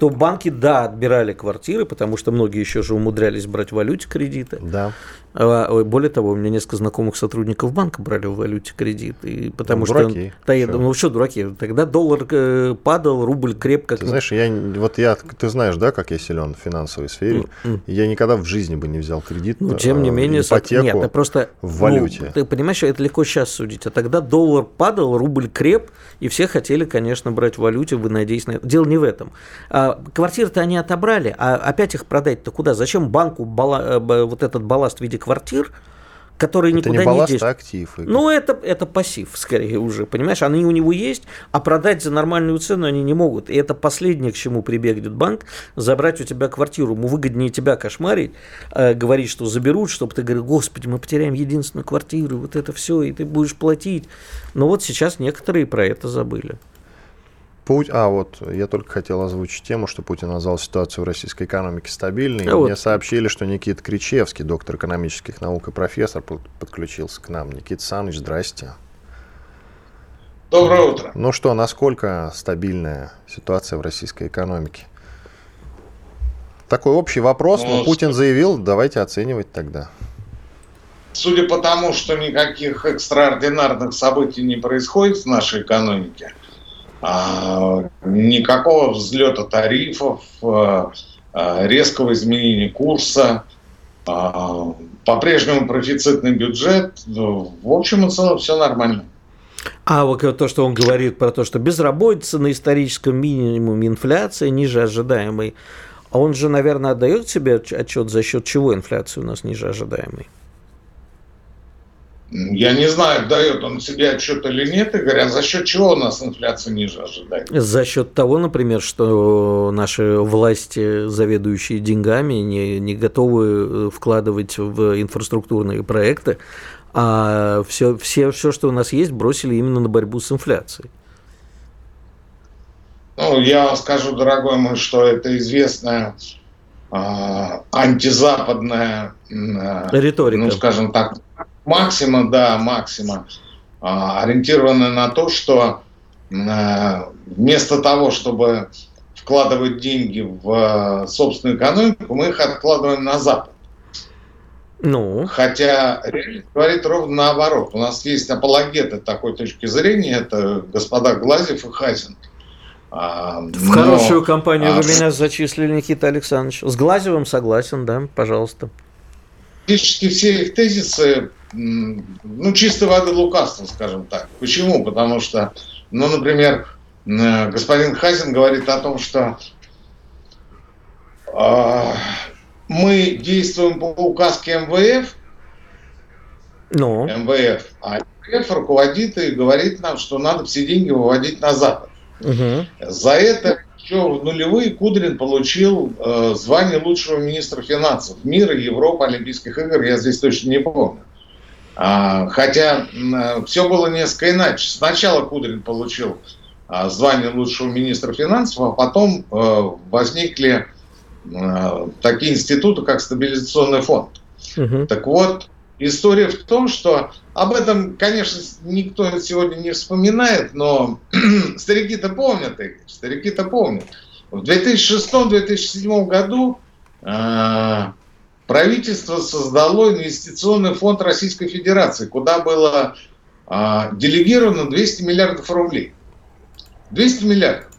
то банки, да, отбирали квартиры, потому что многие еще же умудрялись брать в валюте кредиты. Да. А, более того, у меня несколько знакомых сотрудников банка брали в валюте кредит. И потому ну, что, дураки. Да, я ну что дураки? Тогда доллар э, падал, рубль крепко. Ты знаешь, я, вот я, ты знаешь, да, как я силен в финансовой сфере. Mm-hmm. Я никогда в жизни бы не взял кредит. Ну, тем не э, менее, ипотеку нет, это просто в валюте. Ну, ты понимаешь, это легко сейчас судить. А тогда доллар падал, рубль креп, и все хотели, конечно, брать в валюте, вы надеетесь на это. Дело не в этом. А, квартиры-то они отобрали, а опять их продать-то куда? Зачем банку бала, э, вот этот балласт в виде квартир, который это никуда не, балласт, не. А актив. Ну, это, это пассив, скорее уже, понимаешь? Они у него есть, а продать за нормальную цену они не могут. И это последнее, к чему прибегнет банк, забрать у тебя квартиру. Ему выгоднее тебя кошмарить, э, говорить, что заберут, чтобы ты говорил, господи, мы потеряем единственную квартиру, вот это все, и ты будешь платить. Но вот сейчас некоторые про это забыли. Путь, а вот я только хотел озвучить тему, что Путин назвал ситуацию в российской экономике стабильной. А Мне вот. сообщили, что Никита Кричевский, доктор экономических наук и профессор, подключился к нам. Никита Саныч, здрасте. Доброе утро. Ну что, насколько стабильная ситуация в российской экономике? Такой общий вопрос, ну, но Путин заявил, давайте оценивать тогда. Судя по тому, что никаких экстраординарных событий не происходит в нашей экономике, никакого взлета тарифов, а, а, резкого изменения курса, по-прежнему профицитный бюджет. В общем и целом все нормально. А вот то, что он говорит про то, что безработица на историческом минимуме, инфляция ниже ожидаемой, а он же, наверное, отдает себе отчет, за счет чего инфляция у нас ниже ожидаемой? Я не знаю, дает он себе отчет или нет, Игорь, а за счет чего у нас инфляция ниже ожидает? За счет того, например, что наши власти, заведующие деньгами, не, не готовы э, вкладывать в инфраструктурные проекты, а все, все, все, что у нас есть, бросили именно на борьбу с инфляцией. Ну, я вам скажу, дорогой мой, что это известная э, антизападная э, риторика. Ну, скажем так, максима, да, максима, а, ориентированы на то, что а, вместо того, чтобы вкладывать деньги в а, собственную экономику, мы их откладываем на Запад. Ну. Хотя говорит ровно наоборот. У нас есть апологеты такой точки зрения, это господа Глазев и Хазин. А, в но... хорошую компанию а... вы меня зачислили, Никита Александрович. С Глазевым согласен, да, пожалуйста. Практически все их тезисы ну, чистой воды лукавство, скажем так. Почему? Потому что, ну, например, господин Хазин говорит о том, что э, мы действуем по указке МВФ, Но. МВФ. А МВФ руководит и говорит нам, что надо все деньги выводить на Запад. Угу. За это еще в нулевые Кудрин получил э, звание лучшего министра финансов мира, Европы, Олимпийских игр, я здесь точно не помню. А, хотя э, все было несколько иначе. Сначала Кудрин получил э, звание лучшего министра финансов, а потом э, возникли э, такие институты, как стабилизационный фонд. Угу. Так вот, история в том, что об этом, конечно, никто сегодня не вспоминает, но старики-то помнят, Игорь, старики-то помнят. В 2006-2007 году э, правительство создало инвестиционный фонд Российской Федерации, куда было э, делегировано 200 миллиардов рублей. 200 миллиардов.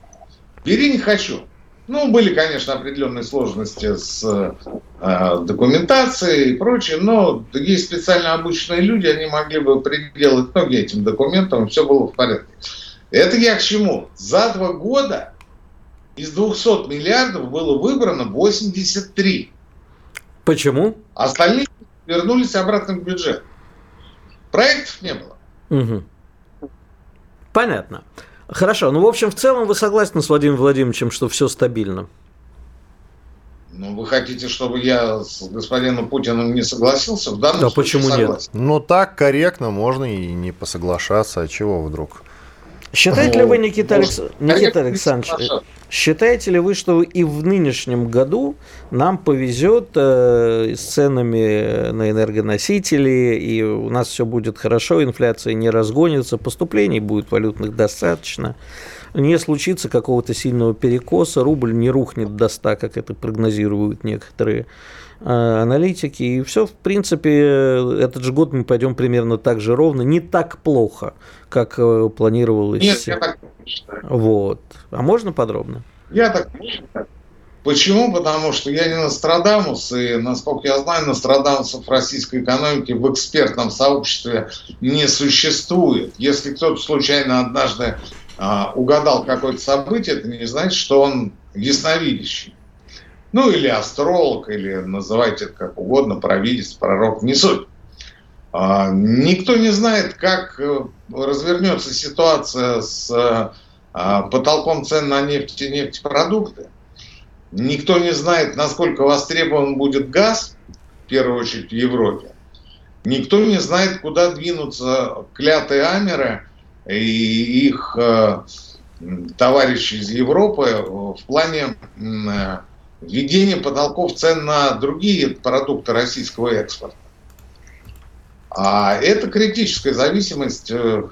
Бери не хочу. Ну, были, конечно, определенные сложности с э, документацией и прочее, но есть специально обученные люди, они могли бы приделать ноги этим документам, все было в порядке. Это я к чему? За два года из 200 миллиардов было выбрано 83. Почему? Остальные вернулись обратно в бюджет. Проектов не было. Угу. Понятно. Хорошо, ну, в общем, в целом вы согласны с Владимиром Владимировичем, что все стабильно? Ну, вы хотите, чтобы я с господином Путиным не согласился? В данном да случае почему согласен. нет? Ну, так корректно можно и не посоглашаться. А чего вдруг? Считаете ли вы, Никита, Алекс... Никита Александрович, считаете ли вы, что и в нынешнем году нам повезет э, с ценами на энергоносители, и у нас все будет хорошо, инфляция не разгонится, поступлений будет валютных достаточно, не случится какого-то сильного перекоса, рубль не рухнет до 100, как это прогнозируют некоторые Э, аналитики, и все, в принципе, этот же год мы пойдем примерно так же ровно, не так плохо, как э, планировалось. Нет, я так не считаю. Вот. А можно подробно? Я так не считаю. Почему? Потому что я не Нострадамус, и, насколько я знаю, Нострадамусов российской экономики в экспертном сообществе не существует. Если кто-то случайно однажды а, угадал какое-то событие, это не значит, что он ясновидящий. Ну, или астролог, или называйте это как угодно, провидец, пророк, не суть. А, никто не знает, как э, развернется ситуация с а, потолком цен на нефть и нефтепродукты. Никто не знает, насколько востребован будет газ, в первую очередь в Европе. Никто не знает, куда двинутся клятые амеры и их э, товарищи из Европы в плане э, введение потолков цен на другие продукты российского экспорта. А это критическая зависимость э,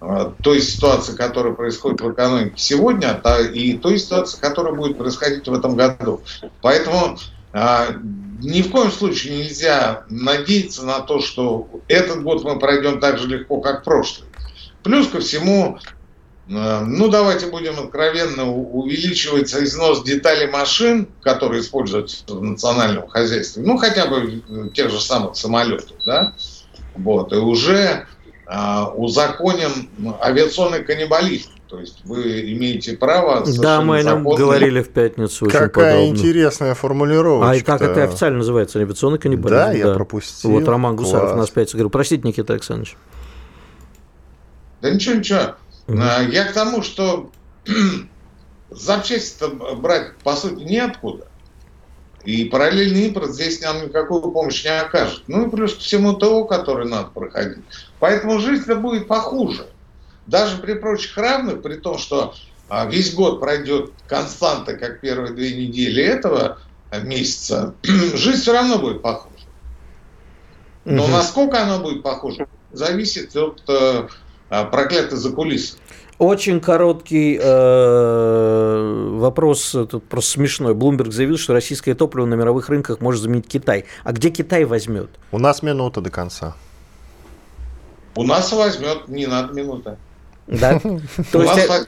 э, той ситуации, которая происходит в экономике сегодня, и той ситуации, которая будет происходить в этом году. Поэтому а, ни в коем случае нельзя надеяться на то, что этот год мы пройдем так же легко, как прошлый. Плюс ко всему, ну, давайте будем откровенно, увеличивается износ деталей машин, которые используются в национальном хозяйстве, ну, хотя бы тех же самых самолетов, да, вот, и уже а, узаконен авиационный каннибализм. То есть вы имеете право... Да, мы о нем говорили в пятницу очень Какая подробно. интересная формулировка. А и как это официально называется? Авиационный каннибализм. Да, я пропустил. Вот Роман Гусаров Класс. нас пятницу говорил. Простите, Никита Александрович. Да ничего, ничего. Mm-hmm. Я к тому, что запчасти брать, по сути, неоткуда. И параллельный импорт здесь нам никакую помощь не окажет. Ну и плюс к всему ТО, который надо проходить. Поэтому жизнь-то будет похуже. Даже при прочих равных, при том, что а, весь год пройдет константа, как первые две недели этого месяца, жизнь все равно будет похуже. Но угу. насколько она будет похожа, зависит от э, а, проклятый за кулисами. Очень короткий э, вопрос, тут просто смешной. Блумберг заявил, что российское топливо на мировых рынках может заменить Китай. А где Китай возьмет? У нас минута до конца. У нас возьмет, не надо минута. Да? У нас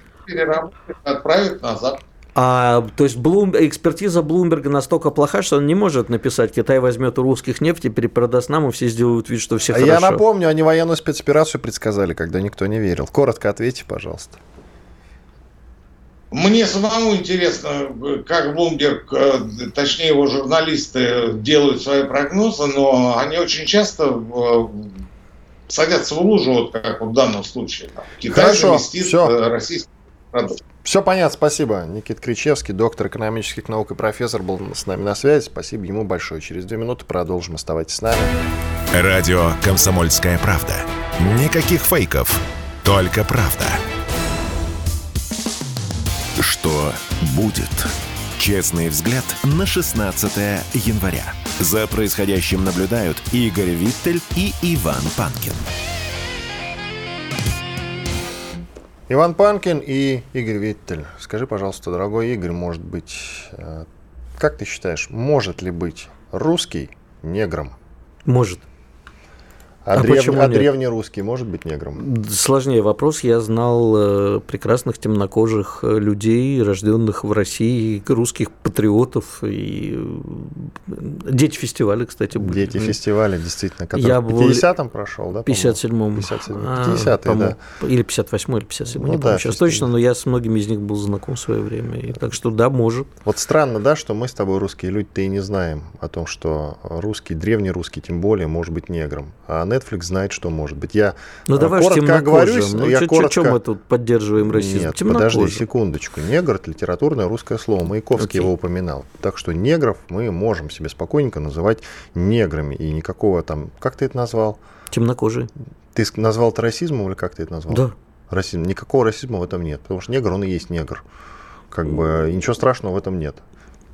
отправит назад. А, то есть Блум, экспертиза Блумберга настолько плоха, что он не может написать, Китай возьмет у русских нефть и перепродаст нам, и все сделают вид, что все а хорошо. Я напомню, они военную спецоперацию предсказали, когда никто не верил. Коротко ответьте, пожалуйста. Мне самому интересно, как Блумберг, э, точнее его журналисты делают свои прогнозы, но они очень часто садятся в лужу, вот как в данном случае. Китай Хорошо, заместит все. Э, российский Все понятно, спасибо. Никит Кричевский, доктор экономических наук и профессор, был с нами на связи. Спасибо ему большое. Через две минуты продолжим. Оставайтесь с нами. Радио «Комсомольская правда». Никаких фейков, только правда. Что будет? Честный взгляд на 16 января. За происходящим наблюдают Игорь Виттель и Иван Панкин. Иван Панкин и Игорь Виттель. Скажи, пожалуйста, дорогой Игорь, может быть, э, как ты считаешь, может ли быть русский негром? Может. А, а, древ... а древний русский может быть негром? Сложнее вопрос. Я знал э, прекрасных темнокожих э, людей, рожденных в России, русских патриотов. И э, дети фестиваля, кстати, были. Дети фестиваля, действительно, который Я в 50-м прошел, да? 57-м. 50-й, да. Или 58-й, или 57-й, ну, не да, помню сейчас точно, но я с многими из них был знаком в свое время. И так что да, может. Вот странно, да, что мы с тобой, русские люди-то и не знаем о том, что русский, древний русский, тем более, может быть негром. А Netflix знает, что может быть. Я ну, давай коротко оговорюсь. Ну, я чё, коротко... Чё мы тут поддерживаем расизм? Нет, подожди секундочку. Негр – это литературное русское слово. Маяковский okay. его упоминал. Так что негров мы можем себе спокойненько называть неграми. И никакого там... Как ты это назвал? Темнокожие. Ты назвал это расизмом или как ты это назвал? Да. Расизм. Никакого расизма в этом нет. Потому что негр, он и есть негр. Как бы ничего страшного в этом нет.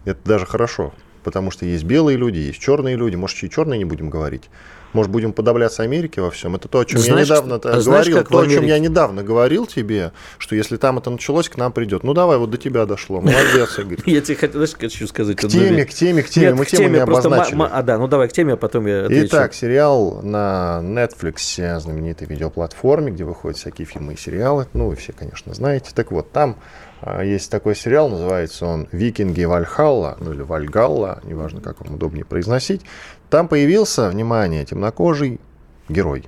Это даже хорошо. Потому что есть белые люди, есть черные люди. Может, и черные не будем говорить. Может, будем подавляться Америке во всем? Это то, о чем знаешь, я недавно а говорил. то, о чем я недавно говорил тебе, что если там это началось, к нам придет. Ну, давай, вот до тебя дошло. Молодец, Игорь. Я тебе хочу сказать. К теме, к теме, к теме. Мы тему не обозначили. А, да, ну давай к теме, а потом я Итак, сериал на Netflix, знаменитой видеоплатформе, где выходят всякие фильмы и сериалы. Ну, вы все, конечно, знаете. Так вот, там есть такой сериал, называется он «Викинги Вальхалла», ну или Вальгалла, неважно, как вам удобнее произносить. Там появился, внимание, темнокожий герой.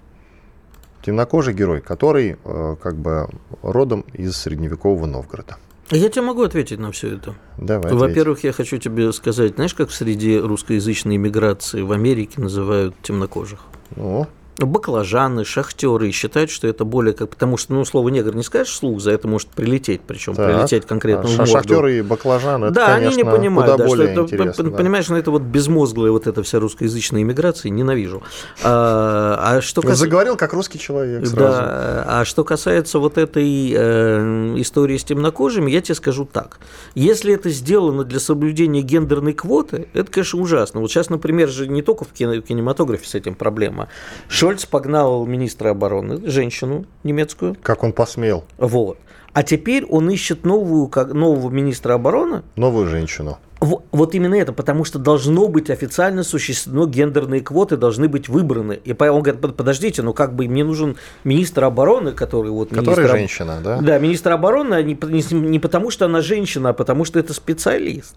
Темнокожий герой, который э, как бы родом из средневекового Новгорода. Я тебе могу ответить на все это. Давай. Во-первых, я хочу тебе сказать, знаешь, как среди русскоязычной иммиграции в Америке называют темнокожих? Ну, баклажаны, шахтеры считают, что это более как потому что ну слово негр не скажешь вслух, за это может прилететь, причем так. прилететь конкретно а, в. Шахтеры и баклажаны, да, это, конечно, они не понимают, куда да, более что это, да. понимаешь, ну это вот безмозглая вот эта вся русскоязычная иммиграция, ненавижу. А, а что кас... заговорил как русский человек. Сразу. Да, а что касается вот этой э, истории с темнокожими, я тебе скажу так: если это сделано для соблюдения гендерной квоты, это, конечно, ужасно. Вот сейчас, например, же не только в кинематографе с этим проблема. Шольц погнал министра обороны, женщину немецкую. Как он посмел. Вот. А теперь он ищет новую, как, нового министра обороны. Новую женщину. Вот, вот именно это, потому что должно быть официально существенно гендерные квоты должны быть выбраны. И он говорит, подождите, ну как бы мне нужен министр обороны, который вот... Который министр, женщина, да? Да, министр обороны а не, не, не потому, что она женщина, а потому что это специалист.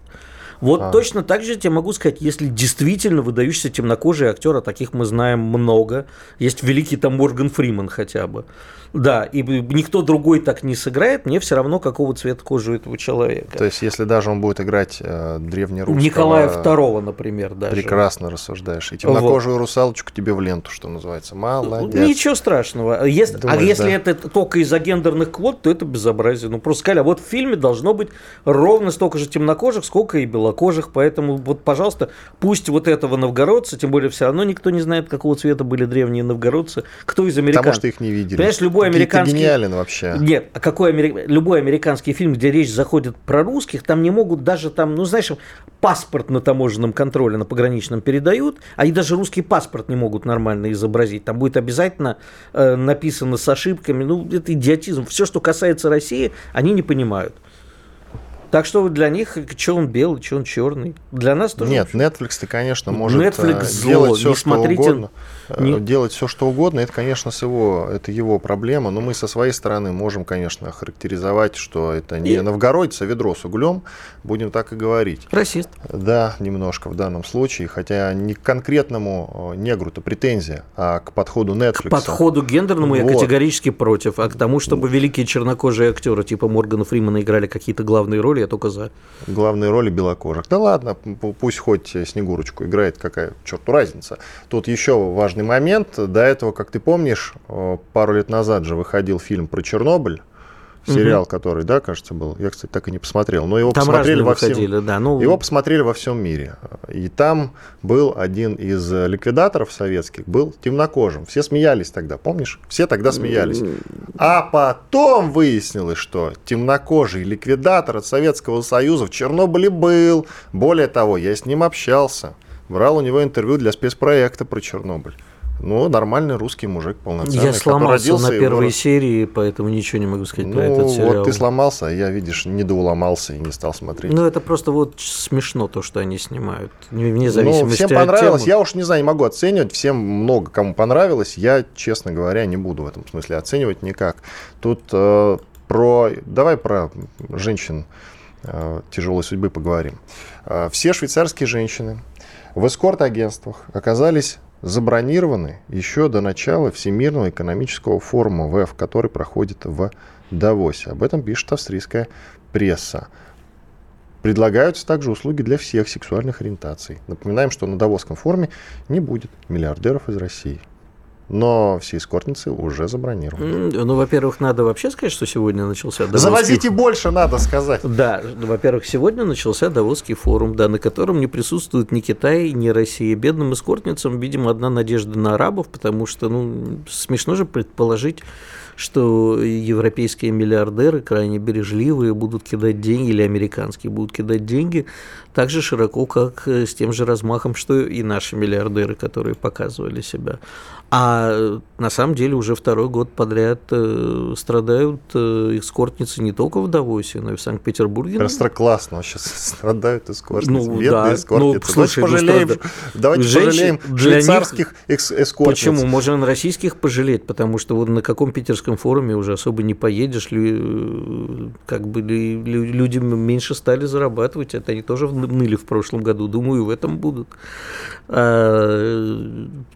Вот а. точно так же я могу сказать, если действительно выдающийся темнокожий актер, а таких мы знаем много, есть великий там Морган Фриман хотя бы, да, и никто другой так не сыграет, мне все равно, какого цвета кожи у этого человека. То есть, если даже он будет играть э, древнерусского... Николая II, например, даже. Прекрасно рассуждаешь. И темнокожую вот. русалочку тебе в ленту, что называется. Молодец. Ничего страшного. Если, а Думаешь, а если да? это только из-за гендерных квот, то это безобразие. Ну, просто сказали, а вот в фильме должно быть ровно столько же темнокожих, сколько и белокожих, поэтому вот, пожалуйста, пусть вот этого новгородца, тем более все равно никто не знает, какого цвета были древние новгородцы, кто из американцев. Потому что их не видели. Понимаешь, любой любой американский... гениален вообще. Нет, а какой амери... любой американский фильм, где речь заходит про русских, там не могут даже там, ну знаешь, паспорт на таможенном контроле, на пограничном передают, они даже русский паспорт не могут нормально изобразить. Там будет обязательно э, написано с ошибками. Ну, это идиотизм. Все, что касается России, они не понимают. Так что для них, что он белый, что он черный. Для нас тоже. Нет, Netflix-то, конечно, может Netflix э, делать все, что смотрите... угодно. Э, не... Делать все, что угодно, это, конечно, с его, это его проблема. Но мы со своей стороны можем, конечно, характеризовать, что это не и... новгородец, а ведро с углем. Будем так и говорить. Расист. Да, немножко в данном случае. Хотя не к конкретному э, негру-то претензия, а к подходу Netflix. К подходу гендерному вот. я категорически против. А к тому, чтобы великие чернокожие актеры типа Моргана Фримана играли какие-то главные роли, я только за. Главные роли белокожих. Да ладно, пусть хоть Снегурочку играет, какая черту разница. Тут еще важный момент. До этого, как ты помнишь, пару лет назад же выходил фильм про Чернобыль сериал, угу. который, да, кажется, был. Я, кстати, так и не посмотрел. Но его там посмотрели во выходили, всем. Да, ну... Его посмотрели во всем мире. И там был один из ликвидаторов советских, был темнокожим. Все смеялись тогда, помнишь? Все тогда смеялись. А потом выяснилось, что темнокожий ликвидатор от Советского Союза в Чернобыле был. Более того, я с ним общался. Брал у него интервью для спецпроекта про Чернобыль. Ну, нормальный русский мужик полноценный. Я сломался на первой вырос... серии, поэтому ничего не могу сказать ну, про этот сериал. вот ты сломался, а я, видишь, не доуломался и не стал смотреть. Ну, это просто вот смешно то, что они снимают. Вне зависимости ну, всем понравилось. Я уж не знаю, не могу оценивать. Всем много кому понравилось. Я, честно говоря, не буду в этом смысле оценивать никак. Тут э, про... Давай про женщин э, тяжелой судьбы поговорим. Э, все швейцарские женщины в эскорт-агентствах оказались забронированы еще до начала Всемирного экономического форума ВЭФ, который проходит в Давосе. Об этом пишет австрийская пресса. Предлагаются также услуги для всех сексуальных ориентаций. Напоминаем, что на Давосском форуме не будет миллиардеров из России но все эскортницы уже забронированы. Ну, во-первых, надо вообще сказать, что сегодня начался Давосский... Завозите больше, надо сказать. Да, во-первых, сегодня начался Давосский форум, да, на котором не присутствует ни Китай, ни Россия. Бедным эскортницам, видимо, одна надежда на арабов, потому что, ну, смешно же предположить, что европейские миллиардеры крайне бережливые будут кидать деньги, или американские будут кидать деньги так же широко, как с тем же размахом, что и наши миллиардеры, которые показывали себя. А на самом деле уже второй год подряд э, страдают э, эскортницы не только в Давосе, но и в Санкт-Петербурге. Просто классно вообще страдают эскортницы. Ну, Бедные да. эскортницы. Ну, слушай, давайте пожалеем, ну, давайте Женщин, пожалеем швейцарских них... эскортниц. Почему? Можно российских пожалеть, потому что вот на каком питерском форуме уже особо не поедешь, э, как бы люди меньше стали зарабатывать, это они тоже ныли в прошлом году, думаю, в этом будут. А,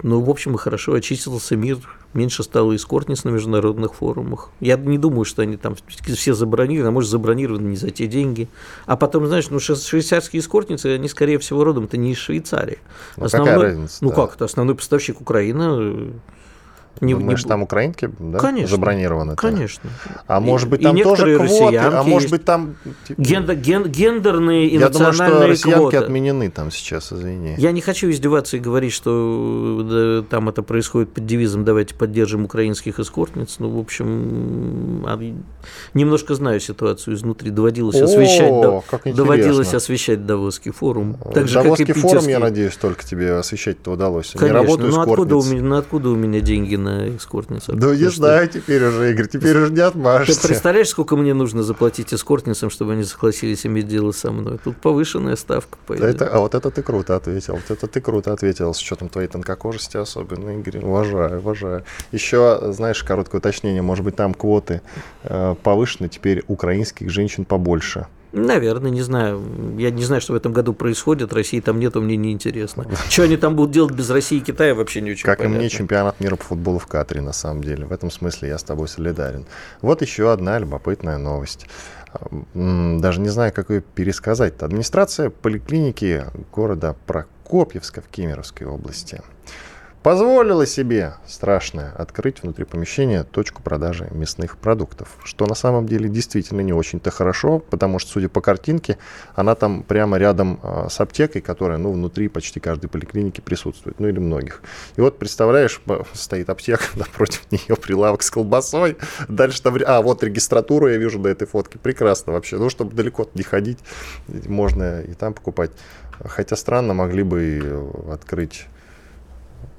ну, в общем, и хорошо, очистился мир, меньше стало эскортниц на международных форумах. Я не думаю, что они там все забронированы, а может, забронированы не за те деньги. А потом, знаешь, ну, швейцарские эскортницы, они, скорее всего, родом-то не из Швейцарии. Ну, Основной, какая разница? Ну, как это? Основной поставщик Украина не, Думаешь, не... там украинки да, конечно, забронированы? Конечно. А может быть, там тоже квоты? А может быть, там... Гендер, ген, гендерные и Я национальные думаю, что россиянки квоты. отменены там сейчас, извини. Я не хочу издеваться и говорить, что да, там это происходит под девизом «давайте поддержим украинских эскортниц». Ну, в общем, а, немножко знаю ситуацию изнутри. Доводилось О, освещать, доводилось освещать Давосский форум. Так же, Давосский как и форум, я надеюсь, только тебе освещать удалось. Конечно. Не работаю ну, откуда у, меня, ну, откуда у меня деньги на эскортницах. Да не знаю теперь уже, Игорь, теперь уже не отмажешься. Ты представляешь, сколько мне нужно заплатить эскортницам, чтобы они согласились иметь дело со мной? Тут повышенная ставка. Да это, а вот это ты круто ответил. Вот это ты круто ответил, с учетом твоей тонкокожести особенно, Игорь. Уважаю, уважаю. Еще, знаешь, короткое уточнение. Может быть, там квоты э, повышены, теперь украинских женщин побольше. Наверное, не знаю. Я не знаю, что в этом году происходит. России там нет, мне не интересно. Что они там будут делать без России и Китая, вообще не очень Как понятно. и мне чемпионат мира по футболу в Катаре, на самом деле. В этом смысле я с тобой солидарен. Вот еще одна любопытная новость. Даже не знаю, как ее пересказать. Администрация поликлиники города Прокопьевска в Кемеровской области позволила себе, страшное, открыть внутри помещения точку продажи мясных продуктов. Что на самом деле действительно не очень-то хорошо, потому что, судя по картинке, она там прямо рядом э, с аптекой, которая, ну, внутри почти каждой поликлиники присутствует, ну, или многих. И вот, представляешь, стоит аптека, напротив нее прилавок с колбасой, дальше там, а, вот регистратуру я вижу до этой фотки, прекрасно вообще, ну, чтобы далеко не ходить, можно и там покупать. Хотя странно, могли бы открыть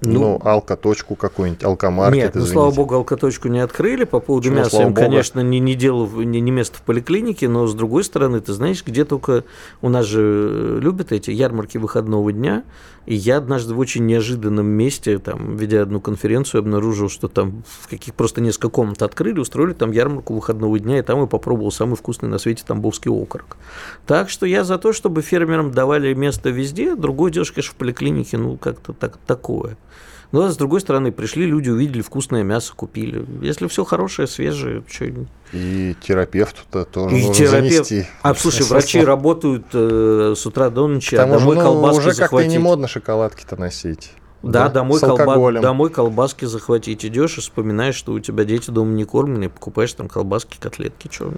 ну, ну алкоточку какую-нибудь, алкомаркет, Нет, ну, слава богу, алкоточку не открыли. По поводу Почему, мяса им, конечно, не, не дело, не, не место в поликлинике, но, с другой стороны, ты знаешь, где только у нас же любят эти ярмарки выходного дня, и я однажды в очень неожиданном месте, там, ведя одну конференцию, обнаружил, что там в каких просто несколько комнат открыли, устроили там ярмарку выходного дня, и там я попробовал самый вкусный на свете тамбовский окорок. Так что я за то, чтобы фермерам давали место везде, другое дело, конечно, в поликлинике, ну, как-то так, такое. Но, ну, а с другой стороны, пришли люди, увидели вкусное мясо, купили. Если все хорошее, свежее, что... И терапевту-то тоже и терапевт... занести. А, слушай, врачи работают э, с утра до ночи, а домой ну, колбаски уже как-то не модно шоколадки-то носить. Да, да домой, колба... домой колбаски захватить идешь и вспоминаешь, что у тебя дети дома не кормленные, покупаешь там колбаски, котлетки, что.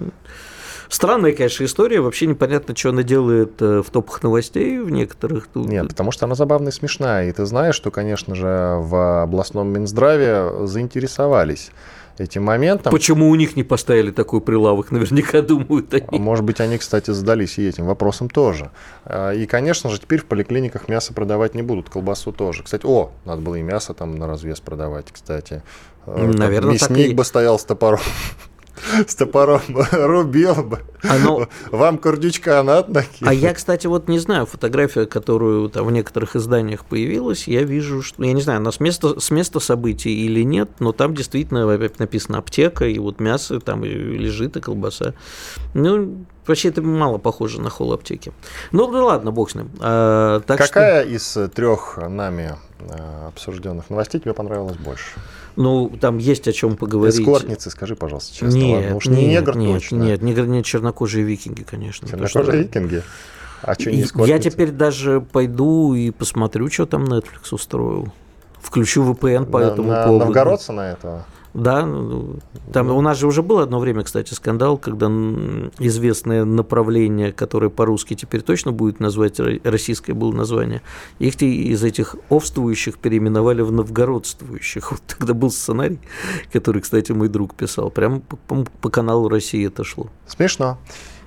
Странная, конечно, история. Вообще непонятно, что она делает э, в топах новостей в некоторых. Нет, потому что она забавная и смешная. И ты знаешь, что, конечно же, в областном Минздраве заинтересовались этим моментом. Почему у них не поставили такой прилавок, наверняка думают они. А может быть, они, кстати, задались и этим вопросом тоже. А, и, конечно же, теперь в поликлиниках мясо продавать не будут, колбасу тоже. Кстати, о, надо было и мясо там на развес продавать, кстати. Наверное, Мясник так и... бы стоял с топором с топором рубил бы. Оно... Вам курдючка надо накинуть. А я, кстати, вот не знаю, фотография, которую там в некоторых изданиях появилась, я вижу, что, я не знаю, она с места, с места событий или нет, но там действительно написано аптека, и вот мясо там лежит, и колбаса. Ну, Вообще это мало похоже на холл аптеки. Ну да ладно, бог с ним. А, так Какая что... из трех нами а, обсужденных новостей тебе понравилась больше? Ну, там есть о чем поговорить. Эскортницы, скажи, пожалуйста, честно. Нет, ладно? Уж нет, не негр нет, точно. Нет, негр, нет, чернокожие викинги, конечно. Чернокожие что... викинги? А что не эскортницы? Я теперь даже пойду и посмотрю, что там Netflix устроил. Включу VPN по на, этому на, поводу. Новгородца на этого? Да, ну, там у нас же уже было одно время, кстати, скандал, когда известное направление, которое по-русски теперь точно будет назвать, российское было название, их из этих овствующих переименовали в новгородствующих. Вот тогда был сценарий, который, кстати, мой друг писал. Прямо по, по каналу России это шло. Смешно.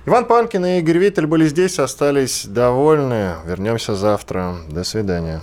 Иван Панкин и Игорь Виттель были здесь, остались довольны. Вернемся завтра. До свидания.